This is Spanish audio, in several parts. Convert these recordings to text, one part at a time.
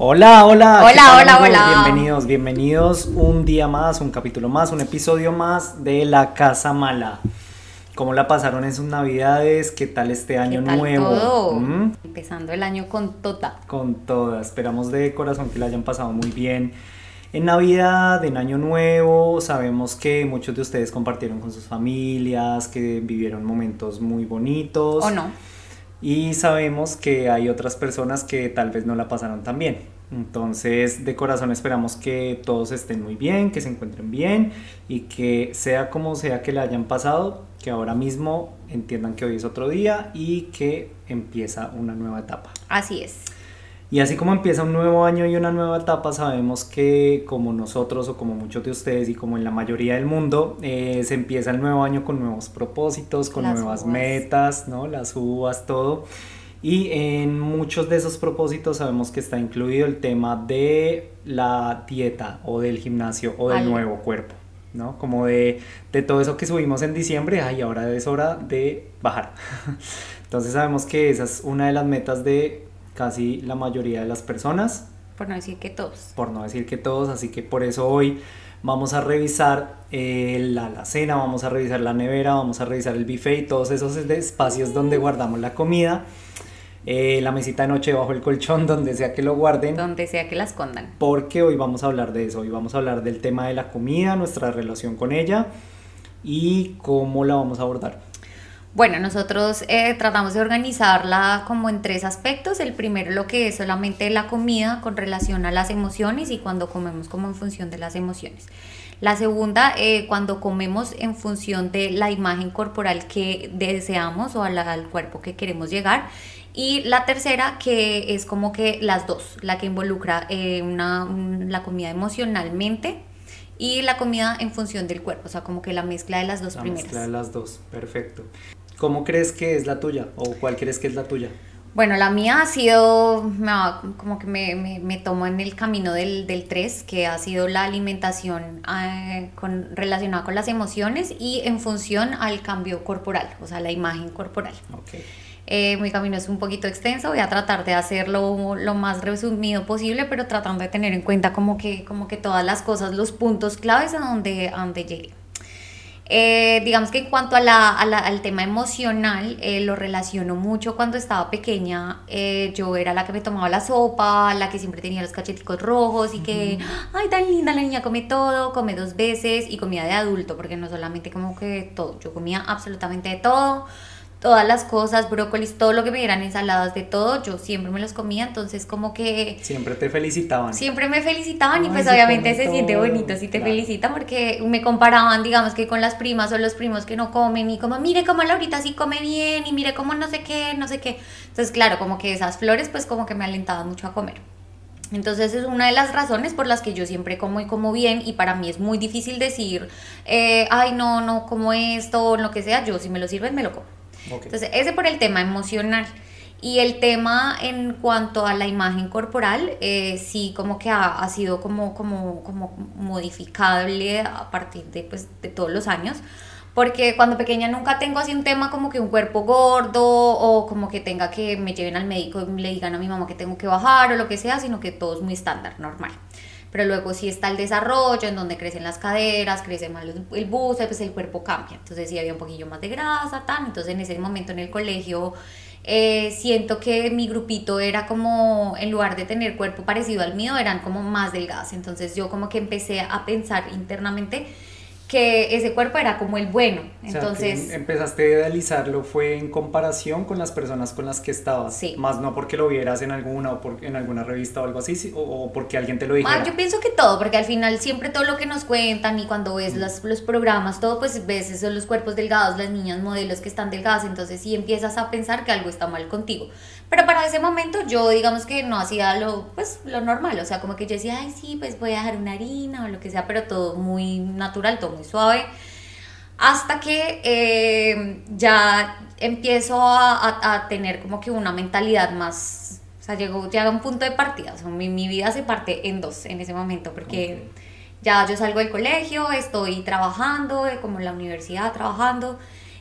Hola, hola. Hola, ¿qué tal, hola, hola. Bienvenidos, bienvenidos un día más, un capítulo más, un episodio más de La Casa Mala. ¿Cómo la pasaron en sus navidades? ¿Qué tal este año ¿Qué tal nuevo? todo? ¿Mm? Empezando el año con tota. Con todas. Esperamos de corazón que la hayan pasado muy bien. En Navidad, en Año Nuevo, sabemos que muchos de ustedes compartieron con sus familias, que vivieron momentos muy bonitos. ¿O no? Y sabemos que hay otras personas que tal vez no la pasaron tan bien. Entonces, de corazón esperamos que todos estén muy bien, que se encuentren bien y que sea como sea que le hayan pasado, que ahora mismo entiendan que hoy es otro día y que empieza una nueva etapa. Así es. Y así como empieza un nuevo año y una nueva etapa, sabemos que como nosotros o como muchos de ustedes y como en la mayoría del mundo, eh, se empieza el nuevo año con nuevos propósitos, con Las nuevas uvas. metas, ¿no? Las uvas, todo. Y en muchos de esos propósitos sabemos que está incluido el tema de la dieta o del gimnasio o del Algo. nuevo cuerpo, ¿no? Como de, de todo eso que subimos en diciembre, ay, ahora es hora de bajar. Entonces sabemos que esa es una de las metas de casi la mayoría de las personas, Por no decir que todos. por no decir que todos, así que por eso hoy vamos a revisar eh, la alacena, vamos a revisar la nevera, vamos a revisar el buffet y todos esos espacios donde guardamos la comida, eh, la mesita de noche bajo el colchón, donde sea que lo guarden. Donde sea que la escondan. Porque hoy vamos a hablar de eso, hoy vamos a hablar del tema de la comida, nuestra relación con ella y cómo la vamos a abordar. Bueno, nosotros eh, tratamos de organizarla como en tres aspectos. El primero lo que es solamente la comida con relación a las emociones y cuando comemos como en función de las emociones. La segunda, eh, cuando comemos en función de la imagen corporal que deseamos o la- al cuerpo que queremos llegar. Y la tercera, que es como que las dos, la que involucra eh, una, un- la comida emocionalmente y la comida en función del cuerpo, o sea, como que la mezcla de las dos La primeras. mezcla de las dos, perfecto. ¿Cómo crees que es la tuya o cuál crees que es la tuya? Bueno, la mía ha sido, como que me, me, me tomo en el camino del, del 3, que ha sido la alimentación eh, con, relacionada con las emociones y en función al cambio corporal, o sea, la imagen corporal. Ok. Eh, mi camino es un poquito extenso, voy a tratar de hacerlo lo más resumido posible, pero tratando de tener en cuenta como que, como que todas las cosas, los puntos claves a donde, a donde llegue. Eh, digamos que en cuanto a la, a la- al tema emocional, eh, lo relaciono mucho cuando estaba pequeña. eh, yo era la que me tomaba la sopa, la que siempre tenía los cacheticos rojos y que, ay, tan linda, la niña come todo, come dos veces y comía de adulto, porque no solamente como que todo, yo comía absolutamente de todo. Todas las cosas, brócolis, todo lo que me dieran ensaladas de todo, yo siempre me los comía, entonces como que Siempre te felicitaban. Siempre me felicitaban y pues se obviamente se siente bonito si te Claro. felicitan porque me comparaban, digamos que con las primas o los primos que no comen y como, mire cómo Laurita sí come bien y mire cómo no sé qué, no sé qué. Entonces, claro, como que esas flores pues como que me alentaban mucho a comer. Entonces es una de las razones por las que yo siempre como y como bien y para mí es muy difícil decir, eh, ay no, no como esto lo que sea, yo si me lo sirven me lo como. Ok. Entonces, ese por el tema emocional. Y el tema en cuanto a la imagen corporal, eh, sí como que ha, ha sido como, como, como modificable a partir de, pues, de todos los años. Porque cuando pequeña nunca tengo así un tema como que un cuerpo gordo o como que tenga que me lleven al médico y le digan a mi mamá que tengo que bajar o lo que sea, sino que todo es muy estándar, normal. Pero luego sí está el desarrollo en donde crecen las caderas, crece más el busto, pues el cuerpo cambia. Entonces sí había un poquillo más de grasa, tal. Entonces en ese momento en el colegio eh, siento que mi grupito era como, en lugar de tener cuerpo parecido al mío, eran como más delgadas. Entonces yo como que empecé a pensar internamente que ese cuerpo era como el bueno. Entonces, empezaste a idealizarlo fue en comparación con las personas con las que estabas, sí. más no porque lo vieras en alguna o por, en alguna revista o algo así, o, porque alguien te lo dijera. yo pienso que todo, porque al final siempre todo lo que nos cuentan y cuando ves los, los programas, todo pues ves esos los cuerpos delgados, las niñas modelos que están delgadas, entonces sí empiezas a pensar que algo está mal contigo. Pero para ese momento yo digamos que no hacía lo, pues, lo normal, o sea, como que yo decía, ay, sí, pues voy a dejar una harina o lo que sea, pero todo muy natural, todo muy suave. Hasta que eh, ya empiezo a, a, tener como que una mentalidad más, o sea, llegó, llega un punto de partida, o sea, mi, mi, vida se parte en dos en ese momento, porque ya yo salgo del colegio, estoy trabajando, eh, como en la universidad trabajando,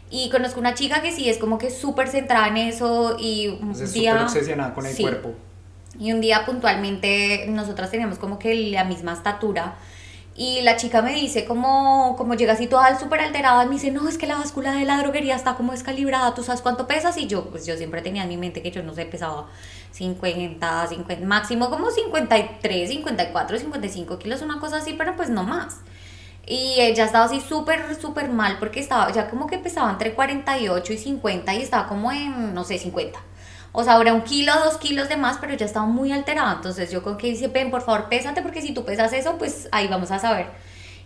y conozco una chica que sí es como que súper centrada en eso y un es día... obsesionada con el cuerpo. Y un día puntualmente nosotras teníamos como que la misma estatura y la chica me dice como, como llega así toda súper alterada y me dice, no, es que la báscula de la droguería está como descalibrada, ¿tú sabes cuánto pesas? Y yo, pues yo siempre tenía en mi mente que yo no sé, pesaba 50, 50, máximo como 53, 54, 55 kilos, una cosa así, pero pues no más. Y ella estaba así súper, súper mal porque estaba, ya como que pesaba entre 48 y 50 y estaba como en, no sé, 50. O sea, ahora un kilo, dos kilos de más, pero ya estaba muy alterada. Entonces yo con que dice, ven, por favor, pésate porque si tú pesas eso, pues ahí vamos a saber.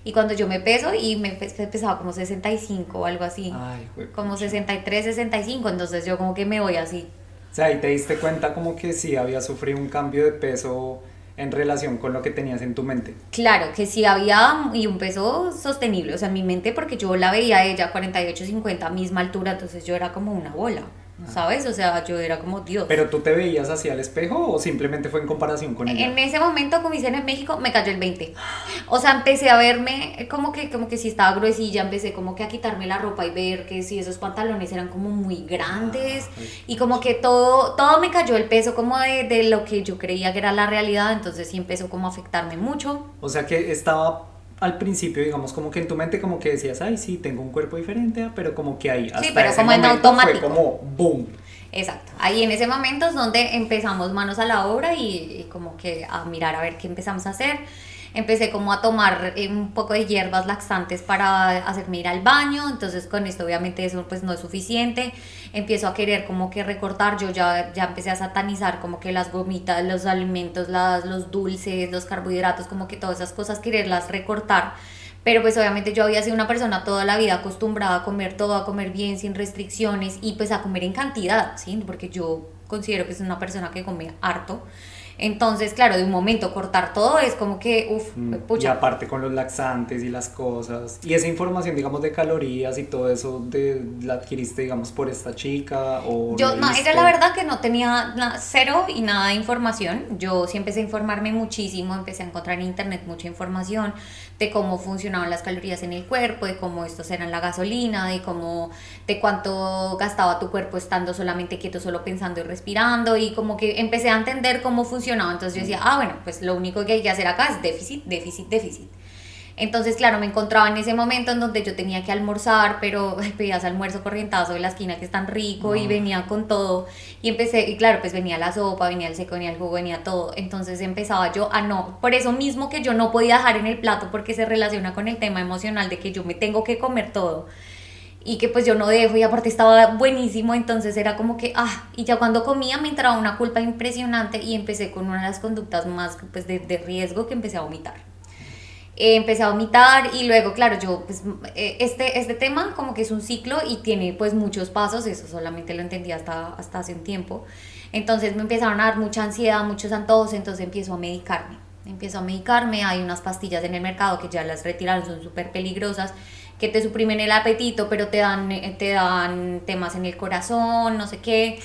Y cuando yo me peso y me pesaba como 65 o algo así. Ay, como 63, 65. Entonces yo como que me voy así. O sea, ahí te diste cuenta como que sí había sufrido un cambio de peso en relación con lo que tenías en tu mente. Claro, que sí había y un peso sostenible, o sea, en mi mente porque yo la veía a ella 48, 50, misma altura, entonces yo era como una bola. ¿Sabes? O sea, yo era como Dios. ¿Pero tú te veías hacia el espejo o simplemente fue en comparación con ella? En ese momento, como dicen en México, me cayó el 20. O sea, empecé a verme como que, como que si estaba gruesilla, empecé como que a quitarme la ropa y ver que si esos pantalones eran como muy grandes ah, y como que todo, todo me cayó el peso como de, de lo que yo creía que era la realidad, entonces sí empezó como a afectarme mucho. O sea que estaba al principio, digamos, como que en tu mente como que decías, ay, sí, tengo un cuerpo diferente, pero como que ahí, hasta sí, pero como en automático. fue como boom. Exacto, ahí en ese momento es donde empezamos manos a la obra y, y como que a mirar a ver qué empezamos a hacer empecé como a tomar eh, un poco de hierbas laxantes para hacerme ir al baño, entonces con esto obviamente eso pues no es suficiente, empiezo a querer como que recortar, yo ya, ya empecé a satanizar como que las gomitas, los alimentos, las, los dulces, los carbohidratos, como que todas esas cosas quererlas recortar. Pero pues obviamente yo había sido una persona toda la vida acostumbrada a comer todo, a comer bien, sin restricciones y pues a comer en cantidad, ¿sí? Porque yo considero que es una persona que come harto. Entonces, claro, de un momento cortar todo es como que, uff, mm, pucha. Y aparte con los laxantes y las cosas. Y esa información, digamos, de calorías y todo eso, de, ¿la adquiriste, digamos, por esta chica? O Yo, no, era la verdad que no tenía cero y nada de información. Yo sí empecé a informarme muchísimo, empecé a encontrar en internet mucha información de cómo funcionaban las calorías en el cuerpo, de cómo estos eran la gasolina, de cómo, de cuánto gastaba tu cuerpo estando solamente quieto, solo pensando y respirando. Y como que empecé a entender cómo funcionaba entonces yo decía, ah, bueno, pues lo único que hay que hacer acá es déficit, déficit, déficit. Entonces, claro, me encontraba en ese momento en donde yo tenía que almorzar, pero pedías almuerzo corrientazo de la esquina que es tan rico y venía con todo. Y empecé, y claro, pues venía la sopa, venía el seco, venía el jugo, venía todo. Entonces empezaba yo a no, por eso mismo que yo no podía dejar en el plato porque se relaciona con el tema emocional de que yo me tengo que comer todo y que pues yo no dejo y aparte estaba buenísimo, entonces era como que, ah, y ya cuando comía me entraba una culpa impresionante y empecé con una de las conductas más pues de, de riesgo que empecé a vomitar. Eh, empecé a vomitar y luego, claro, yo, pues eh, este, este tema como que es un ciclo y tiene pues muchos pasos, eso solamente lo entendí hasta, hasta hace un tiempo. Entonces me empezaron a dar mucha ansiedad, muchos antojos, entonces empiezo a medicarme. Empiezo a medicarme, hay unas pastillas en el mercado que ya las retiraron, son súper peligrosas que te suprimen el apetito, pero te dan, eh, te dan temas en el corazón, no sé qué.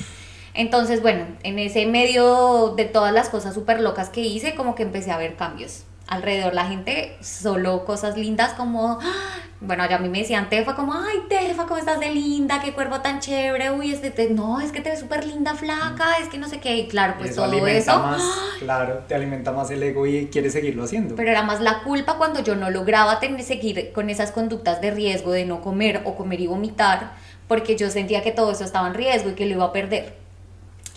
Entonces, bueno, en ese medio de todas las cosas súper locas que hice, como que empecé a ver cambios alrededor la gente solo cosas lindas como, bueno, ya a mí me decían Tefa como, ay Tefa, ¿cómo estás de linda? Qué cuerpo tan chévere, uy, este, no, es que te ves súper linda, flaca, es que no sé qué, y claro, pues todo eso. Más, claro, te alimenta más el ego y quieres seguirlo haciendo. Pero era más la culpa cuando yo no lograba tener, seguir con esas conductas de riesgo de no comer o comer y vomitar, porque yo sentía que todo eso estaba en riesgo y que lo iba a perder.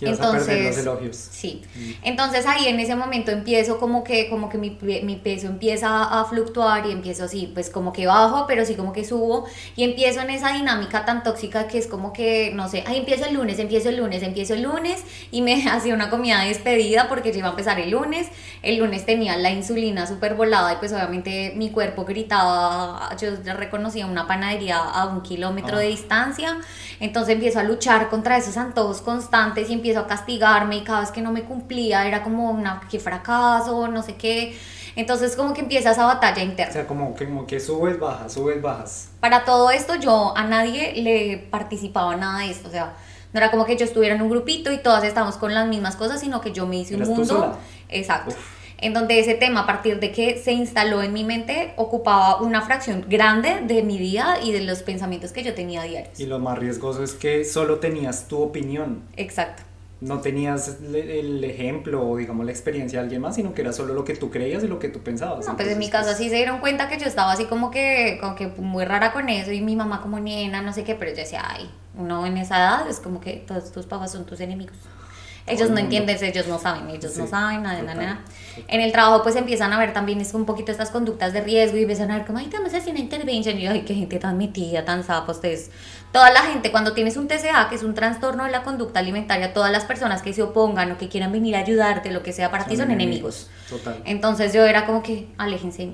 Entonces, los elogios. Sí. Mm. Entonces ahí en ese momento empiezo como que, como que mi, mi, peso empieza a fluctuar y empiezo así, pues como que bajo, pero sí como que subo y empiezo en esa dinámica tan tóxica que es como que, no sé, ahí empiezo el lunes, empiezo el lunes, empiezo el lunes y me hacía una comida despedida porque ya iba a empezar el lunes. El lunes tenía la insulina súper volada y pues obviamente mi cuerpo gritaba, yo reconocía una panadería a un kilómetro de ah. distancia, entonces empiezo a luchar contra esos antojos constantes y empiezo empiezo a castigarme y cada vez que no me cumplía era como una que fracaso, no sé qué. Entonces como que empieza esa batalla interna. O sea, como que, como que subes, bajas, subes, bajas. Para todo esto yo a nadie le participaba nada de esto, o sea, no era como que yo estuviera en un grupito y todas estábamos con las mismas cosas, sino que yo me hice un mundo. Exacto en donde ese tema, a partir de que se instaló en mi mente, ocupaba una fracción grande de mi día y de los pensamientos que yo tenía diarios. Y lo más riesgoso es que solo tenías tu opinión. Exacto no tenías el ejemplo o digamos la experiencia de alguien más, sino que era solo lo que tú creías y lo que tú pensabas. No, pues en mi caso pues sí se dieron cuenta que yo estaba así como que, como que muy rara con eso y mi mamá como niena, no sé qué, pero yo decía, ay, uno en esa edad es como que todos tus papás son tus enemigos. Ellos no entienden, ellos no saben, ellos no saben nada, nada, nada. En el trabajo pues empiezan a ver también es un poquito estas conductas de riesgo y empiezan a ver como, ay, vamos a hacer una intervention y yo, ay, qué gente tan metida, tan zapa, ustedes Toda la gente, cuando tienes un TCA, que es un trastorno de la conducta alimentaria, todas las personas que se opongan o que quieran venir a ayudarte, lo que sea para ti, son enemigos. Total. Entonces yo era como que, aléjense.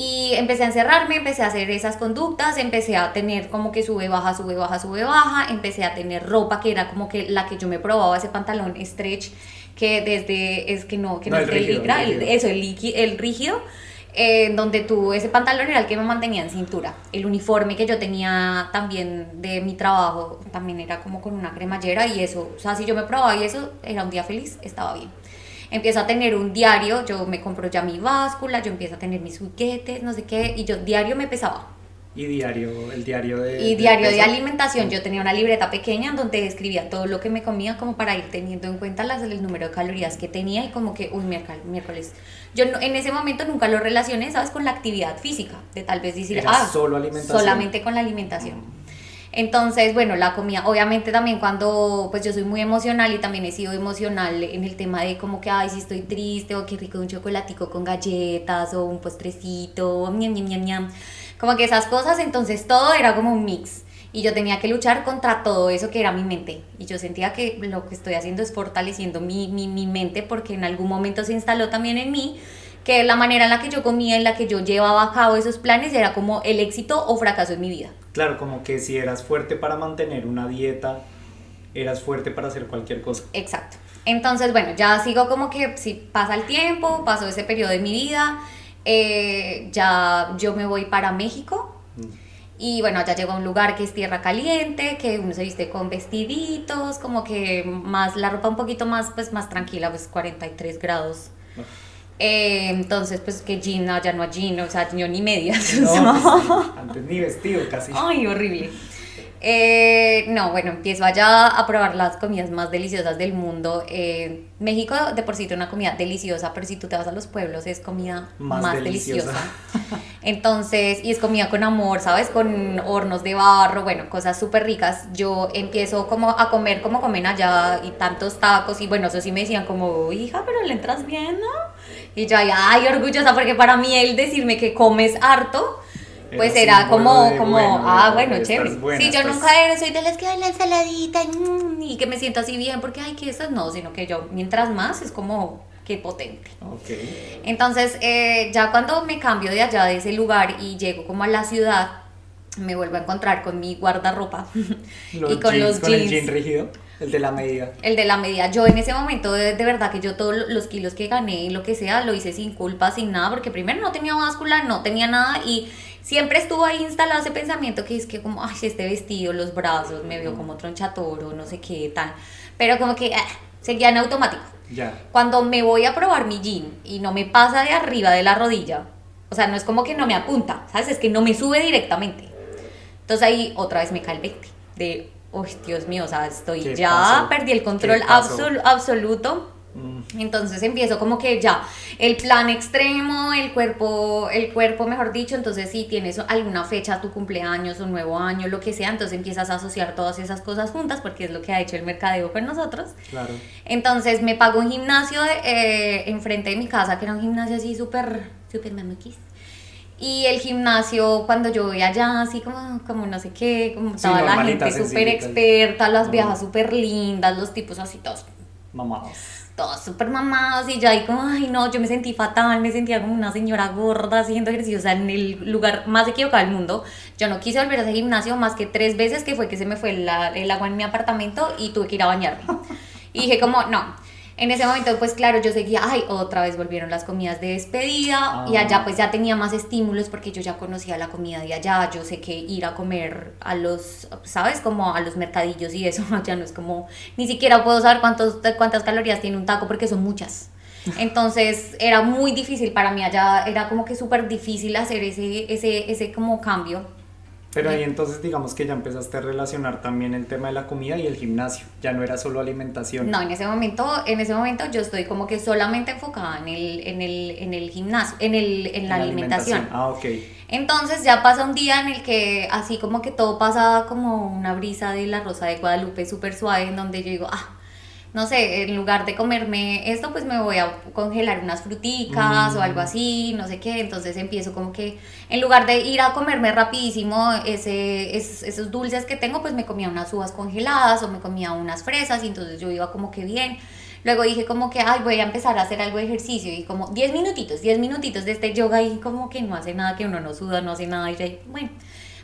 Y empecé a encerrarme, empecé a hacer esas conductas, empecé a tener como que sube, baja, sube, baja, sube, baja, empecé a tener ropa que era como que la que yo me probaba, ese pantalón stretch, que desde, es que no, que no, es el rígido, eso, el, el rígido eh, donde tú, ese pantalón era el que me mantenía en cintura. El uniforme que yo tenía también de mi trabajo también era como con una cremallera y eso, o sea, si yo me probaba y eso, era un día feliz, estaba bien. Empiezo a tener un diario, yo me compro ya mi báscula, yo empiezo a tener mis juguetes, no sé qué, y yo diario me pesaba y diario, el diario de... Y diario de, alimentación. Yo tenía una libreta pequeña donde escribía todo lo que me comía como para ir teniendo en cuenta las, el número de calorías que tenía y como que, uy, miércoles, miércoles. Yo en ese momento nunca lo relacioné, ¿sabes? Con la actividad física, de tal vez decir, ah, solo alimentación. solamente con la alimentación. Entonces, bueno, la comida, obviamente también cuando, pues yo soy muy emocional y también he sido emocional en el tema de como que, ay, si estoy triste o qué rico un chocolatico con galletas o un postrecito, ñam, ñam, ñam, ñam como que esas cosas, entonces todo era como un mix. Y yo tenía que luchar contra todo eso que era mi mente. Y yo sentía que lo que estoy haciendo es fortaleciendo mi, mi, mi mente porque en algún momento se instaló también en mí que la manera en la que yo comía, en la que yo llevaba a cabo esos planes era como el éxito o fracaso en mi vida. Claro, como que si eras fuerte para mantener una dieta, eras fuerte para hacer cualquier cosa. Exacto. Entonces, bueno, ya sigo como que si pasa el tiempo, pasó ese periodo de mi vida, eh, ya yo me voy para México. Mm. Y bueno, ya llego a un lugar que es tierra caliente, que uno se viste con vestiditos, como que más, la ropa un poquito más, pues más tranquila, pues 43 grados. Eh, entonces, pues que jean, ya no hay jean, o sea, yo ni medias. No, antes ni vestido casi. Ay, horrible. Eh, no, bueno, empiezo allá a probar las comidas más deliciosas del mundo. Eh, México de por sí tiene una comida deliciosa, pero si tú te vas a los pueblos es comida más, deliciosa. Entonces, y es comida con amor, ¿sabes? Con hornos de barro, bueno, cosas súper ricas. Yo empiezo como a comer como comen allá y tantos tacos y bueno, eso sí me decían como, hija, pero le entras bien, ¿no? Y yo, ay, orgullosa, porque para mí el decirme que comes harto pues era como, como, ah, bueno, chévere. sí, yo nunca soy de las que hay la ensaladita mm, y, que me siento así bien porque, ay, que esas no, sino que yo, mientras más, es como, qué potente. Okay. Entonces, eh, ya cuando me cambio de allá, de ese lugar, y llego como a la ciudad, me vuelvo a encontrar con mi guardarropa y con los jeans. ¿Con el jean rígido? El de la medida. El de la medida. Yo en ese momento, de, de, verdad que yo todos los kilos que gané y lo que sea, lo hice sin culpa, sin nada, porque primero no tenía báscula, no tenía nada y siempre estuvo ahí instalado ese pensamiento que es que como, ay, este vestido, los brazos, me veo como tronchatoro, no sé qué, tal. Pero como que ah, seguía en automático. Ya. Cuando me voy a probar mi jean y no me pasa de arriba de la rodilla, o sea, no es como que no me apunta, ¿sabes? Es que no me sube directamente. Entonces ahí otra vez me cae el 20 de, uy, Dios mío, o sea, estoy ya, perdí el control absoluto Mm. Entonces empiezo como que ya el plan extremo, el cuerpo, el cuerpo mejor dicho, entonces si tienes alguna fecha, tu cumpleaños, un nuevo año, lo que sea, entonces empiezas a asociar todas esas cosas juntas porque es lo que ha hecho el mercadeo con nosotros. Claro. Entonces me pago un gimnasio eh, enfrente de mi casa, que era un gimnasio así súper, súper mamuquis. Y el gimnasio, cuando yo voy allá, así como, como no sé qué, como Sí, toda la normalita, gente súper experta, las Ah. viejas súper lindas, los tipos así todos Mamados. Todos súper mamados y yo ahí como, ay no, yo me sentí fatal, me sentía como una señora gorda haciendo ejercicio, o sea, en el lugar más equivocado del mundo. Yo no quise volver a ese gimnasio más que tres veces, que fue que se me fue la- el agua en mi apartamento y tuve que ir a bañarme. Y dije como, no. En ese momento, pues claro, yo seguía, ay, otra vez volvieron las comidas de despedida y Ah. allá pues ya tenía más estímulos porque yo ya conocía la comida de allá, yo sé que ir a comer a los, ¿sabes? Como a los mercadillos y eso, ya no es como, ni siquiera puedo saber cuántos, cuántas calorías tiene un taco porque son muchas. Entonces era muy difícil para mí allá, era como que súper difícil hacer ese, ese, ese como cambio. Pero ahí entonces digamos que ya empezaste a relacionar también el tema de la comida y el gimnasio. Ya no era solo alimentación. No, en ese momento, en ese momento yo estoy como que solamente enfocada en el, en el, en el gimnasio, en, el, en la, alimentación. Ah, ok. Entonces ya pasa un día en el que así como que todo pasa como una brisa de la Rosa de Guadalupe súper suave en donde yo digo, ah, no sé, en lugar de comerme esto, pues me voy a congelar unas fruticas o algo así, no sé qué. Entonces empiezo como que, en lugar de ir a comerme rapidísimo ese, es- esos dulces que tengo, pues me comía unas uvas congeladas o me comía unas fresas y entonces yo iba como que bien. Luego dije como que, ay, voy a empezar a hacer algo de ejercicio y como 10 minutitos, 10 minutitos de este yoga y como que no hace nada, que uno no suda, no hace nada y yo, bueno.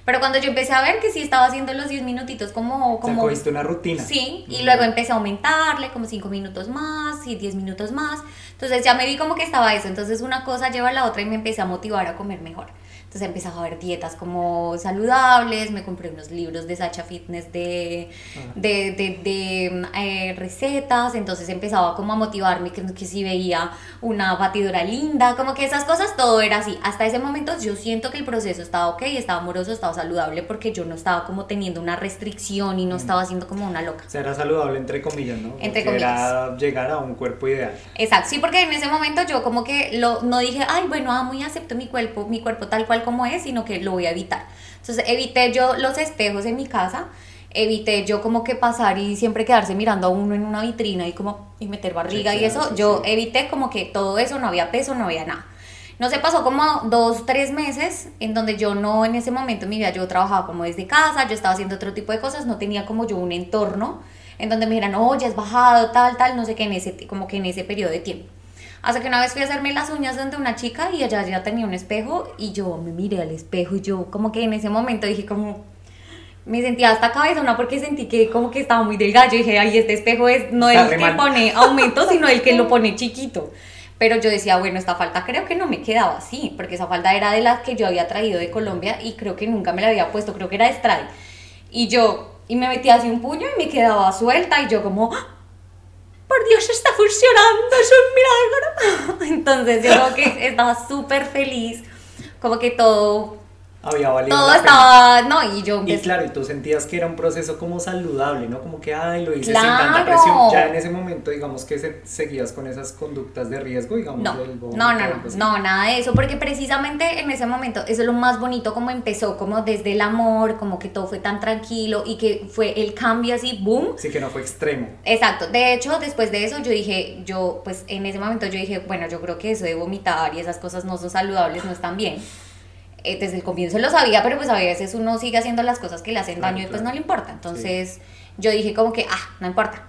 Pero cuando yo empecé a ver que sí estaba haciendo los 10 minutitos como... O sea, como cogiste una rutina. Sí, y Mm. luego empecé a aumentarle como 5 minutos más y 10 minutos más. Entonces ya me vi como que estaba eso. Entonces una cosa lleva a la otra y me empecé a motivar a comer mejor. Entonces empecé a ver dietas como saludables, me compré unos libros de Sacha Fitness de, Ah. de, de, de, eh, recetas, entonces empezaba como a motivarme que, que si veía una batidora linda, como que esas cosas, todo era así. Hasta ese momento yo siento que el proceso estaba ok, estaba amoroso, estaba saludable porque yo no estaba como teniendo una restricción y no estaba haciendo como una loca. O sea, era saludable entre comillas, ¿no? Entre Porque Era llegar a un cuerpo ideal. Exacto, sí, porque en ese momento yo como que lo, no dije, ay, bueno, amo y acepto mi cuerpo, mi cuerpo tal cual como es, sino que lo voy a evitar. Entonces evité yo los espejos en mi casa, evité yo como que pasar y siempre quedarse mirando a uno en una vitrina y como y meter barriga y eso, sí, yo sí. evité como que todo eso, no había peso, no había nada. No se pasó como dos, tres meses en donde yo no, en ese momento en mi vida, yo trabajaba como desde casa, yo estaba haciendo otro tipo de cosas, no tenía como yo un entorno en donde me dijeran, oye, has bajado, tal, tal, no sé qué, en ese, como que en ese periodo de tiempo. Hasta que una vez fui a hacerme las uñas donde una chica y ella ya tenía un espejo y yo me miré al espejo y yo como que en ese momento dije como, me sentía hasta cabezona porque sentí que como que estaba muy delgada. Yo dije, ay, este espejo es no el que pone aumento, sino el que lo pone chiquito. Pero yo decía, bueno, esta falda creo que no me quedaba así, porque esa falda era de las que yo había traído de Colombia y creo que nunca me la había puesto, creo que era de Stride. Y yo, y me metía así un puño y me quedaba suelta y yo como. Por Dios, está funcionando, es un milagro. Entonces yo que estaba súper feliz, como que todo, Había valido todo la pena. estaba, no, y yo Y claro, y tú sentías que era un proceso como saludable, ¿no? Como que, ay, lo hice sin tanta presión. Ya en ese momento, digamos que se- seguías con esas conductas de riesgo, digamos, No, del no, no, no, no, nada de eso, porque precisamente en ese momento, eso es lo más bonito, como empezó, como desde el amor, como que todo fue tan tranquilo y que fue el cambio así, boom. Sí que no fue extremo. Exacto, de hecho, después de eso yo dije, yo, pues en ese momento yo dije, bueno, yo creo que eso de vomitar y esas cosas no son saludables, no están bien. Eh, desde el comienzo lo sabía, pero pues a veces uno sigue haciendo las cosas que le hacen Claro, daño y pues no le importa. Entonces yo dije como que, ah, no importa.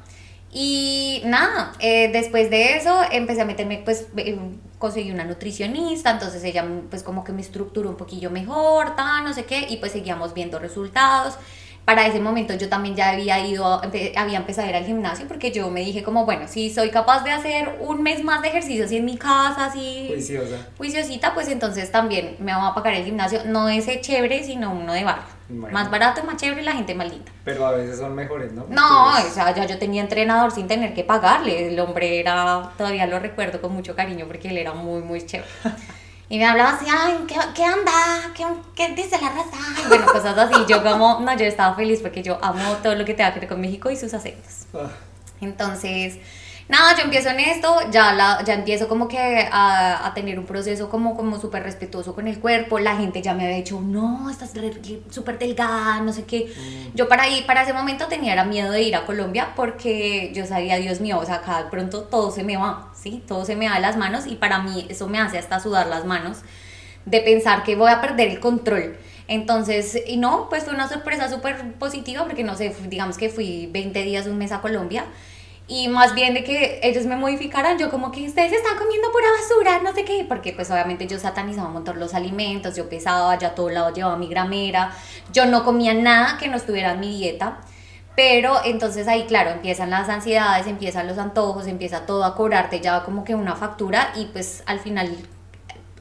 Y nada, eh, después de eso empecé a meterme, pues eh, conseguí una nutricionista, entonces ella pues como que me estructuró un poquillo mejor, tal, no sé qué, y pues seguíamos viendo resultados. Para ese momento yo también ya había ido, había empezado a ir al gimnasio porque yo me dije como, bueno, si soy capaz de hacer un mes más de ejercicio así en mi casa, así Juiciosa. juiciosita, pues entonces también me va a pagar el gimnasio, no ese chévere, sino uno de barrio. Bueno. Más barato, más chévere, la gente más linda. Pero a veces son mejores, ¿no? No, Entonces, o sea, ya yo tenía entrenador sin tener que pagarle. El hombre era, todavía lo recuerdo con mucho cariño porque él era muy, muy chévere. Y me hablaba así, ay, ¿qué, qué anda? ¿Qué, ¿Qué dice la raza? Y bueno, cosas así. Yo como, no, yo estaba feliz porque yo amo todo lo que tenga que ver con México y sus acentos. ah, Entonces, Nada, yo empiezo en esto, ya, la, ya empiezo como que a, a tener un proceso como, como súper respetuoso con el cuerpo, la gente ya me había dicho, no, estás súper delgada, no sé qué. Mm. Yo para, ir, para ese momento tenía era miedo de ir a Colombia porque yo sabía, Dios mío, o sea, acá de pronto todo se me va, ¿sí? Todo se me va de las manos y para mí eso me hace hasta sudar las manos de pensar que voy a perder el control. Entonces, y no, pues fue una sorpresa súper positiva porque no sé, digamos que fui 20 días, un mes a Colombia y más bien de que ellos me modificaran, yo como que ustedes están comiendo pura basura, no sé qué, porque pues obviamente yo satanizaba un montón los alimentos, yo pesaba, ya a todo lado llevaba mi gramera, yo no comía nada que no estuviera en mi dieta, pero entonces ahí claro, empiezan las ansiedades, empiezan los antojos, empieza todo a cobrarte ya como que una factura y pues al final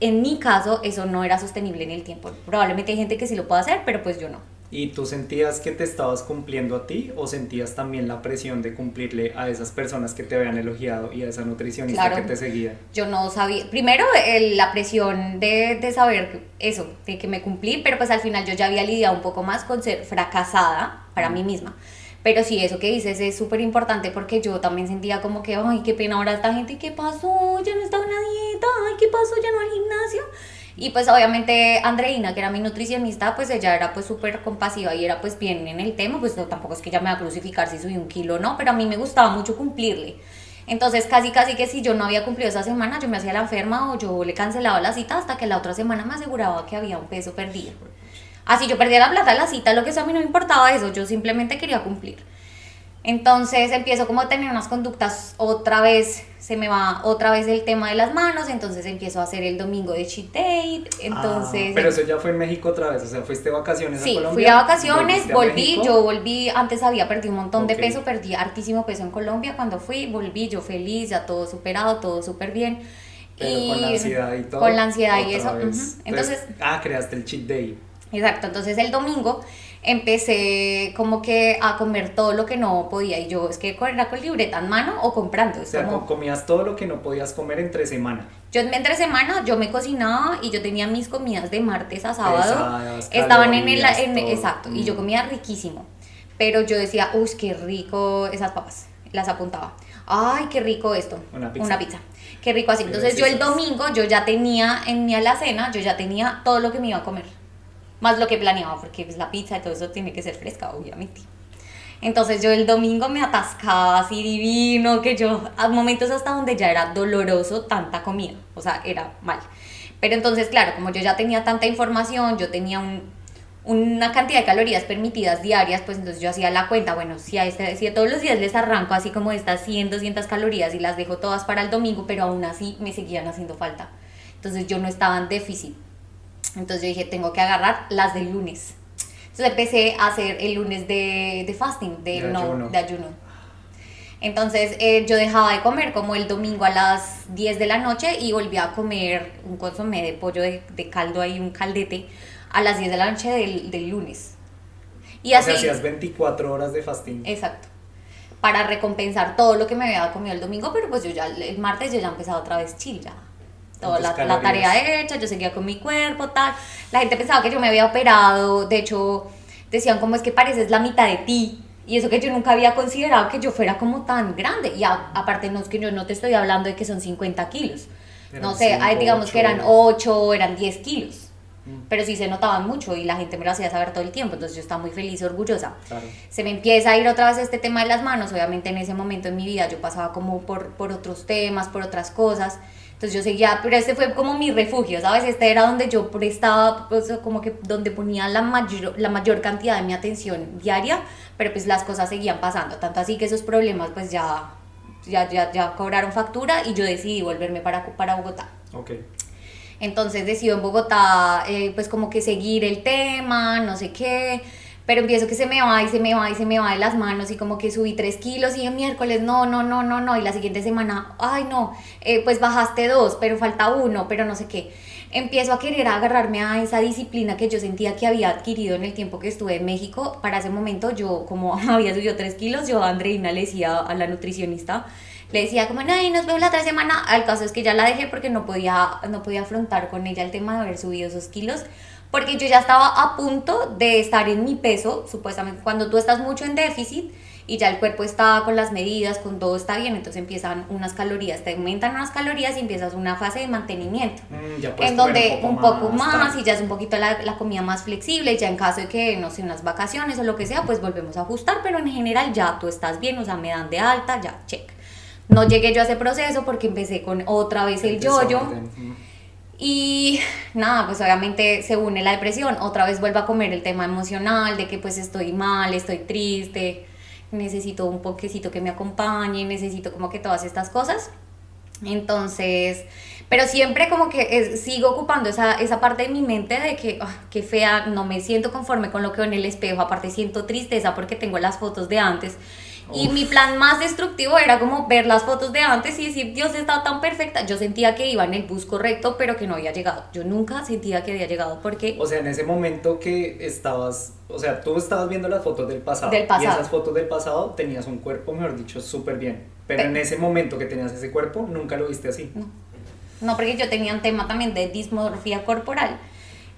en mi caso eso no era sostenible en el tiempo. Probablemente hay gente que sí lo puede hacer, pero pues yo no. ¿Y tú sentías que te estabas cumpliendo a ti o sentías también la presión de cumplirle a esas personas que te habían elogiado y a esa nutricionista que te seguía? Yo no sabía, primero la presión de, de, saber eso, de que me cumplí, pero pues al final yo ya había lidiado un poco más con ser fracasada para mí misma. Pero sí, eso que dices es súper importante porque yo también sentía como que, ay, qué pena ahora esta gente, ¿qué pasó? Ya no está en la dieta, ay, ¿qué pasó? Ya no al gimnasio. Y pues obviamente Andreina, que era mi nutricionista, pues ella era pues súper compasiva y era pues bien en el tema, pues no, tampoco es que ella me va a crucificar si subí un kilo, no, pero a mí me gustaba mucho cumplirle. Entonces casi casi que si yo no había cumplido esa semana, yo me hacía la enferma o yo le cancelaba la cita hasta que la otra semana me aseguraba que había un peso perdido. Así yo perdía la plata de la cita, lo que eso a mí no me importaba eso, yo simplemente quería cumplir. Entonces empiezo como a tener unas conductas otra vez, se me va otra vez el tema de las manos, entonces empiezo a hacer el domingo de cheat day, entonces... Ah, pero eso ya fue en México otra vez, o sea, fuiste de vacaciones sí, a Colombia. fui a vacaciones, volví, yo volví, antes había perdido un montón de peso, perdí hartísimo peso en Colombia, cuando fui, volví yo feliz, ya todo superado, todo súper bien. y con la ansiedad y todo. Con la ansiedad y eso. entonces, ah, creaste el cheat day. Exacto, entonces el domingo empecé como que a comer todo lo que no podía y yo es que era con libreta en mano o comprando. O sea, comías todo lo que no podías comer entre semana. Yo entre semana yo me cocinaba y yo tenía mis comidas de martes a sábado. Estaban en el exacto y yo mm. comía riquísimo. Pero yo decía, uy, qué rico esas papas. Las apuntaba. Ay, qué rico esto. Una pizza. Una pizza. Qué rico así. Entonces yo el domingo yo ya tenía en mi alacena, yo ya tenía todo lo que me iba a comer más lo que planeaba, porque pues, la pizza y todo eso tiene que ser fresca, obviamente. Entonces yo el domingo me atascaba así divino, que yo a momentos hasta donde ya era doloroso tanta comida, o sea, era mal. Pero entonces, claro, como yo ya tenía tanta información, yo tenía un, una cantidad de calorías permitidas diarias, pues entonces yo hacía la cuenta, bueno, si a, este, si todos los días les arranco así como estas 100, 200 calorías y las dejo todas para el domingo, pero aún así me seguían haciendo falta. Entonces yo no estaba en déficit. Entonces yo dije, tengo que agarrar las del lunes. Entonces empecé a hacer el lunes de, de fasting, de, no, ayuno. de ayuno. Entonces eh, yo dejaba de comer como el domingo a las 10 de la noche y volvía a comer un consomé de pollo de, de caldo ahí, un caldete, a las 10 de la noche del, del lunes. Y así. O sea, hacías 24 horas de fasting. Exacto. Para recompensar todo lo que me había comido el domingo, pero pues yo ya el martes yo ya empezado otra vez chill ya toda la, tarea hecha, yo seguía con mi cuerpo, tal. La gente pensaba que yo me había operado, de hecho decían como es que pareces la mitad de ti. Y eso que yo nunca había considerado que yo fuera como tan grande. Y aparte no es que yo no te estoy hablando de que son 50 kilos. no sé, digamos que eran 8, eran 10 kilos. Mm. Pero sí se notaban mucho y la gente me lo hacía saber todo el tiempo. Entonces yo estaba muy feliz orgullosa. Se me empieza a ir otra vez este tema de las manos. Obviamente en ese momento en mi vida yo pasaba como por, por otros temas, por otras cosas. Entonces yo seguía, pero este fue como mi refugio, ¿sabes? Este era donde yo prestaba, pues como que donde ponía la mayor, la mayor cantidad de mi atención diaria, pero pues las cosas seguían pasando, tanto así que esos problemas pues ya, ya, ya, ya cobraron factura y yo decidí volverme para, para Bogotá. Ok. Entonces decido en Bogotá eh, pues como que seguir el tema, no sé qué pero empiezo que se me va y se me va y se me va de las manos y como que subí 3 kilos y el miércoles no, no, no, no, no, y la siguiente semana, ay no, eh, pues bajaste dos, pero falta uno, pero no sé qué. Empiezo a querer agarrarme a esa disciplina que yo sentía que había adquirido en el tiempo que estuve en México. Para ese momento yo, como había subido 3 kilos, yo a Andreina le decía a la nutricionista, le decía como, no, nos vemos la otra semana. Al caso es que ya la dejé porque no podía, no podía afrontar con ella el tema de haber subido esos kilos porque yo ya estaba a punto de estar en mi peso, supuestamente cuando tú estás mucho en déficit y ya el cuerpo está con las medidas, con todo está bien, entonces empiezan unas calorías, te aumentan unas calorías y empiezas una fase de mantenimiento, Mm, ya en donde un poco, más, tranqui. y ya es un poquito la, la comida más flexible ya en caso de que, no sé, unas vacaciones o lo que sea, pues volvemos a ajustar, pero en general ya tú estás bien, o sea, me dan de alta, ya, check. No llegué yo a ese proceso porque empecé con otra vez el yo-yo. Y nada, pues obviamente se une la depresión, otra vez vuelvo a comer el tema emocional, de que pues estoy mal, estoy triste, necesito un poquecito que me acompañe, necesito como que todas estas cosas. Entonces, pero siempre como que es- sigo ocupando esa, esa parte de mi mente de que, ah, qué fea, no me siento conforme con lo que veo en el espejo, aparte siento tristeza porque tengo las fotos de antes. Y mi plan más destructivo era como ver las fotos de antes y decir, Dios está tan perfecta. Yo sentía que iba en el bus correcto, pero que no había llegado. Yo nunca sentía que había llegado porque O sea, en ese momento que estabas, o sea, tú estabas viendo las fotos del pasado. Del pasado. Y esas fotos del pasado tenías un cuerpo, mejor dicho, súper bien. Pero Pe- en ese momento que tenías ese cuerpo, nunca lo viste así. No, porque yo tenía un tema también de dismorfia corporal.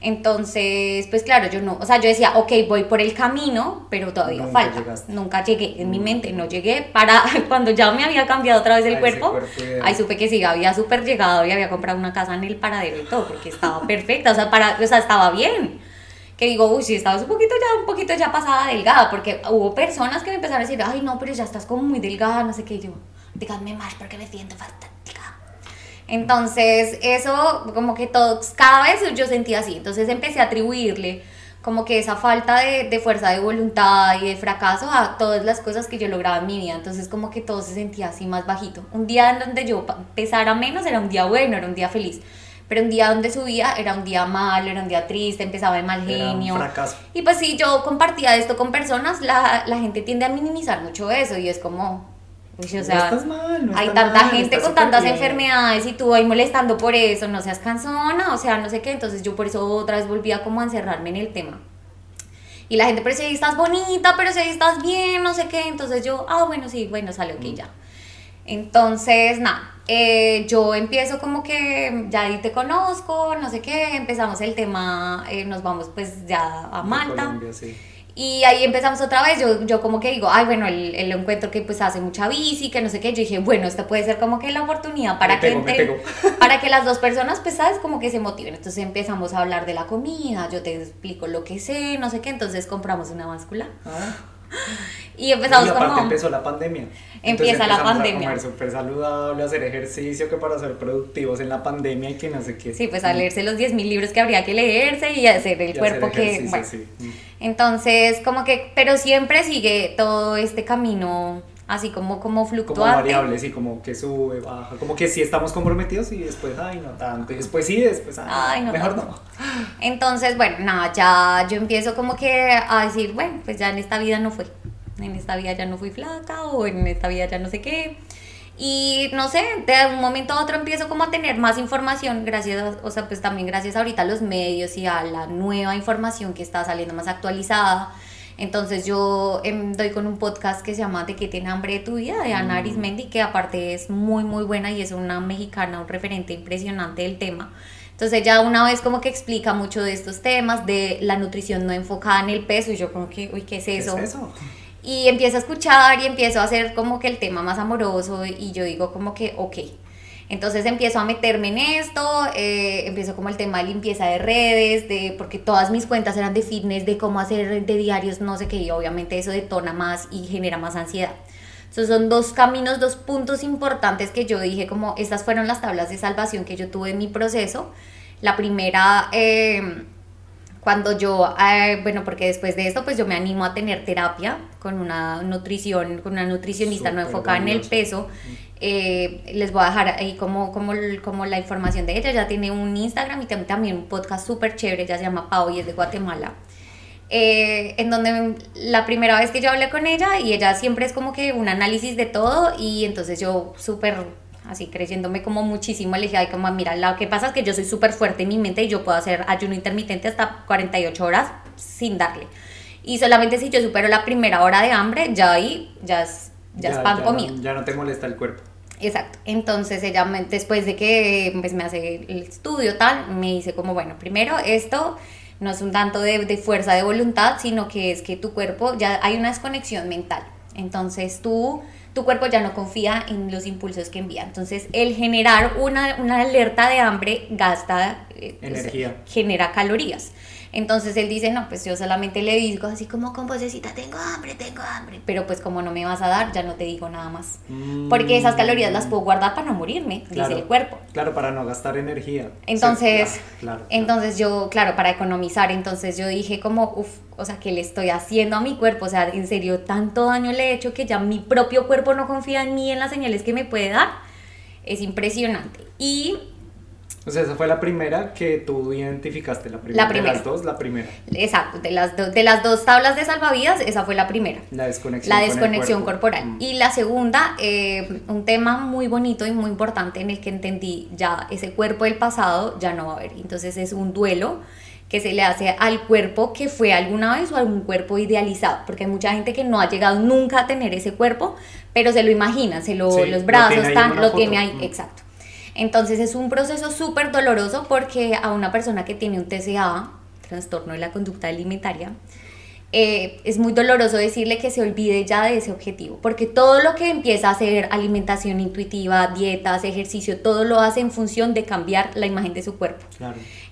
Entonces, pues claro, yo no, o sea, yo decía, ok, voy por el camino, pero todavía Nunca falta. llegaste. Nunca llegué, en mi mente no llegué para cuando ya me había cambiado otra vez el cuerpo. cuerpo. Ahí supe que sí, había súper llegado y había comprado una casa en el paradero y todo, porque estaba perfecta, o sea, para, o sea, estaba bien. Que digo, uy, sí, estaba un poquito ya, un poquito ya pasada delgada, porque hubo personas que me empezaron a decir, ay, no, pero ya estás como muy delgada, no sé qué, y yo, díganme más porque me siento fantástica. Entonces, eso como que todos, cada vez yo sentía así. Entonces empecé a atribuirle como que esa falta de, de fuerza de voluntad y de fracaso a todas las cosas que yo lograba en mi vida. Entonces como que todo se sentía así más bajito. Un día en donde yo pesara menos era un día bueno, era un día feliz. Pero un día donde subía era un día malo, era un día triste, empezaba de mal Era un genio. fracaso. Y pues si yo compartía esto con personas, la, la gente tiende a minimizar mucho eso y es como, uy, o sea, estás mal, no hay tanta mal, gente con tantas bien. enfermedades y tú ahí molestando por eso, no seas cansona, o sea, no sé qué, entonces yo por eso otra vez volvía como a encerrarme en el tema. Y la gente, pero si estás bonita, pero si estás bien, no sé qué, entonces yo, ah, bueno, sí, bueno, sale, ok, ya. Entonces, nada, eh, yo empiezo como que ya ahí te conozco, no sé qué, empezamos el tema, eh, nos vamos pues ya a Malta. Colombia, sí. Y ahí empezamos otra vez, yo, yo como que digo, ay, bueno, el, el encuentro que pues hace mucha bici, que no sé qué, yo dije, bueno, esta puede ser como que la oportunidad para Me que, pego, para que las dos personas, pues, sabes, como que se motiven. Entonces empezamos a hablar de la comida, yo te explico lo que sé, no sé qué, entonces compramos una báscula. Ah. y empezamos y aparte como... empezó la pandemia. Empieza la pandemia. A comer súper saludable, hacer ejercicio, que para ser productivos en la pandemia y que no sé qué. Sí, pues a leerse los 10.000 libros que habría que leerse y hacer el Y cuerpo hacer que... bueno. sí. Mm. Entonces, como que, pero siempre sigue todo este camino así como, como Como fluctuante. variables y como que sube, baja, como que sí estamos comprometidos y después, ay, no tanto, y después sí, después, ay, Ay, no mejor tanto. no. Entonces, bueno, nada, ya yo empiezo como que a decir, bueno, pues ya en esta vida no fue. En esta vida ya no fui flaca o en esta vida ya no sé qué. Y no sé, de un momento a otro empiezo como a tener más información, gracias, o sea, pues también gracias ahorita a los medios y a la nueva información que está saliendo más actualizada. Entonces yo em, doy con un podcast que se llama De qué tiene hambre de tu vida, de Ana Arismendi, que aparte es muy, muy buena y es una mexicana, un referente impresionante del tema. Entonces ya una vez como que explica mucho de estos temas, de la nutrición no enfocada en el peso, y yo como que, uy, ¿qué es ¿Qué eso? es eso? Y empiezo a escuchar y empiezo a hacer como que el tema más amoroso y yo digo como que, ok. Entonces empiezo a meterme en esto, eh, empiezo como el tema de limpieza de redes, de, porque todas mis cuentas eran de fitness, de cómo hacer de diarios, no sé qué, y obviamente eso detona más y genera más ansiedad. Entonces son dos caminos, dos puntos importantes que yo dije como estas fueron las tablas de salvación que yo tuve en mi proceso. La primera, eh, cuando yo, eh, bueno, porque después de esto pues yo me animo a tener terapia con una nutrición, con una nutricionista no enfocada en el peso. Eh, les voy a dejar ahí como, como, como la información de ella. Ya tiene un Instagram y tam- también un podcast súper chévere, ella se llama Pau y es de Guatemala. Eh, en donde la primera vez que yo hablé con ella y ella siempre es como que un análisis de todo y entonces yo súper así creyéndome como muchísimo le dije, ay como mira, lo que pasa es que yo soy súper fuerte en mi mente y yo puedo hacer ayuno intermitente hasta 48 horas sin darle y solamente si yo supero la primera hora de hambre ya ahí ya es, ya es pan ya comido No, ya no te molesta el cuerpo. Exacto. Entonces ella me- después de que pues, me hace el estudio tal, me dice como, bueno, primero esto no es un tanto de, de fuerza de voluntad, sino que es que tu cuerpo ya hay una desconexión mental. Entonces tú, tu cuerpo ya no confía en los impulsos que envía. Entonces el generar una, una alerta de hambre gasta eh, energía. genera calorías. Entonces él dice, no, pues yo solamente le digo así como con vocecita, tengo hambre, tengo hambre. Pero pues como no me vas a dar, ya no te digo nada más. Porque esas calorías las puedo guardar para no morirme, dice el cuerpo. Claro, para no gastar energía. Entonces, entonces yo, claro, para economizar, entonces yo dije como, uff, o sea, ¿qué le estoy haciendo a mi cuerpo? O sea, en serio, tanto daño le he hecho que ya mi propio cuerpo no confía en mí, en las señales que me puede dar. Es impresionante. Y o sea, esa fue la primera que tú identificaste, la primera. De las dos, la primera. Exacto, de las, de las dos tablas de salvavidas, esa fue la primera. La desconexión. La desconexión corporal. Mm. Y la segunda, eh, un tema muy bonito y muy importante en el que entendí ya ese cuerpo del pasado ya no va a haber. Entonces es un duelo que se le hace al cuerpo que fue alguna vez o algún cuerpo idealizado, porque hay mucha gente que no ha llegado nunca a tener ese cuerpo, pero se lo imagina, se lo, los brazos están, lo tiene ahí, mm. exacto. Entonces es un proceso súper doloroso porque a una persona que tiene un TCA, trastorno de la conducta alimentaria, eh, es muy doloroso decirle que se olvide ya de ese objetivo, porque todo lo que empieza a hacer alimentación intuitiva, dietas, ejercicio, todo lo hace en función de cambiar la imagen de su cuerpo.